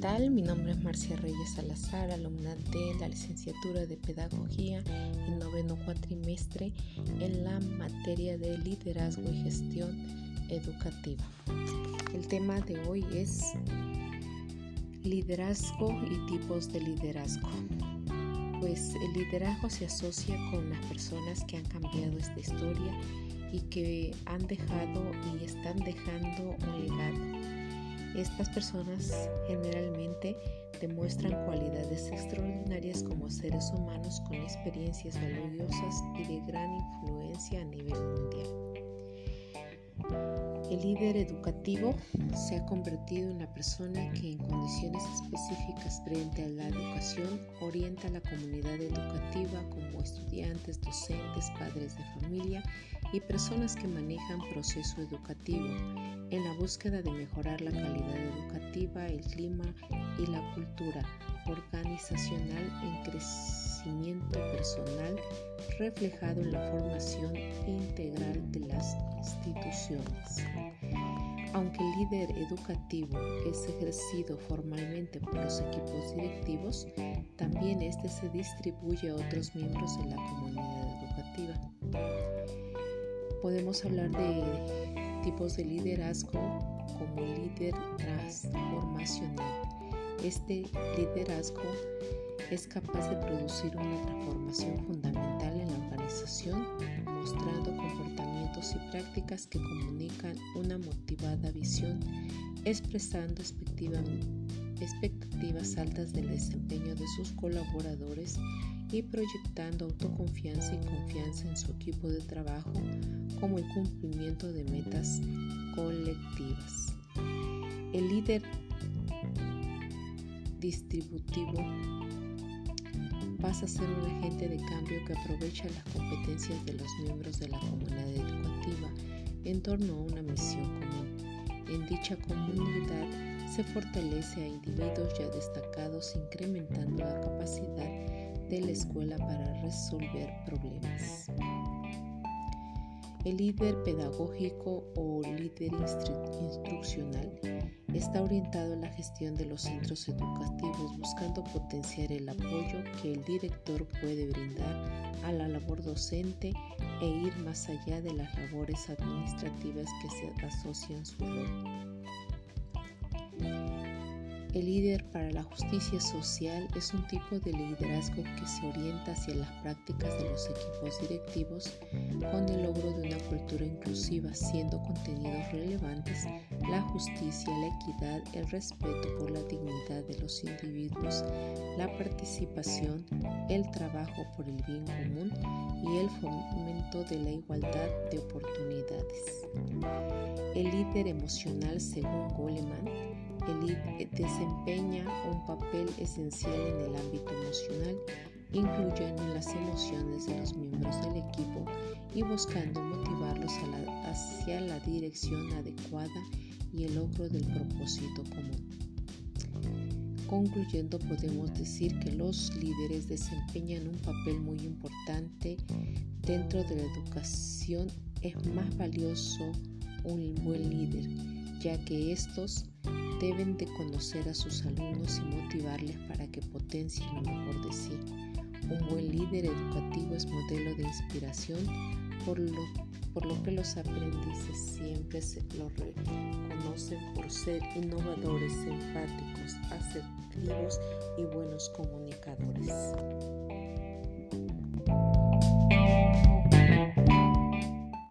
tal? Mi nombre es Marcia Reyes Salazar, alumna de la licenciatura de Pedagogía en noveno cuatrimestre en la materia de liderazgo y gestión educativa. El tema de hoy es liderazgo y tipos de liderazgo. Pues el liderazgo se asocia con las personas que han cambiado esta historia y que han dejado y están dejando estas personas generalmente demuestran cualidades extraordinarias como seres humanos con experiencias valiosas y de gran influencia a nivel mundial. El líder educativo se ha convertido en la persona que en condiciones específicas frente a la educación orienta a la comunidad educativa estudiantes, docentes, padres de familia y personas que manejan proceso educativo en la búsqueda de mejorar la calidad educativa, el clima y la cultura organizacional en crecimiento personal reflejado en la formación integral de las instituciones. Aunque el líder educativo es ejercido formalmente por los equipos directivos, también este se distribuye a otros miembros de la comunidad educativa. Podemos hablar de tipos de liderazgo como líder transformacional. Este liderazgo es capaz de producir una transformación fundamental en la organización, mostrando y prácticas que comunican una motivada visión, expresando expectativas altas del desempeño de sus colaboradores y proyectando autoconfianza y confianza en su equipo de trabajo como el cumplimiento de metas colectivas. El líder distributivo pasa a ser un agente de cambio que aprovecha las competencias de los miembros de la comunidad educativa en torno a una misión común. En dicha comunidad se fortalece a individuos ya destacados incrementando la capacidad de la escuela para resolver problemas. El líder pedagógico o líder instruccional está orientado a la gestión de los centros educativos buscando potenciar el apoyo que el director puede brindar a la labor docente e ir más allá de las labores administrativas que se asocian su rol. El líder para la justicia social es un tipo de liderazgo que se orienta hacia las prácticas de los equipos directivos con el logro de una cultura inclusiva, siendo contenidos relevantes la justicia, la equidad, el respeto por la dignidad de los individuos, la participación, el trabajo por el bien común y el fomento de la igualdad de oportunidades. El líder emocional, según Goleman, desempeña un papel esencial en el ámbito emocional, incluyendo las emociones de los miembros del equipo y buscando motivarlos hacia la dirección adecuada y el logro del propósito común. Concluyendo, podemos decir que los líderes desempeñan un papel muy importante dentro de la educación. Es más valioso un buen líder, ya que estos deben de conocer a sus alumnos y motivarles para que potencien lo mejor de sí. Un buen líder educativo es modelo de inspiración, por lo, por lo que los aprendices siempre se lo reconocen por ser innovadores, empáticos, asertivos y buenos comunicadores.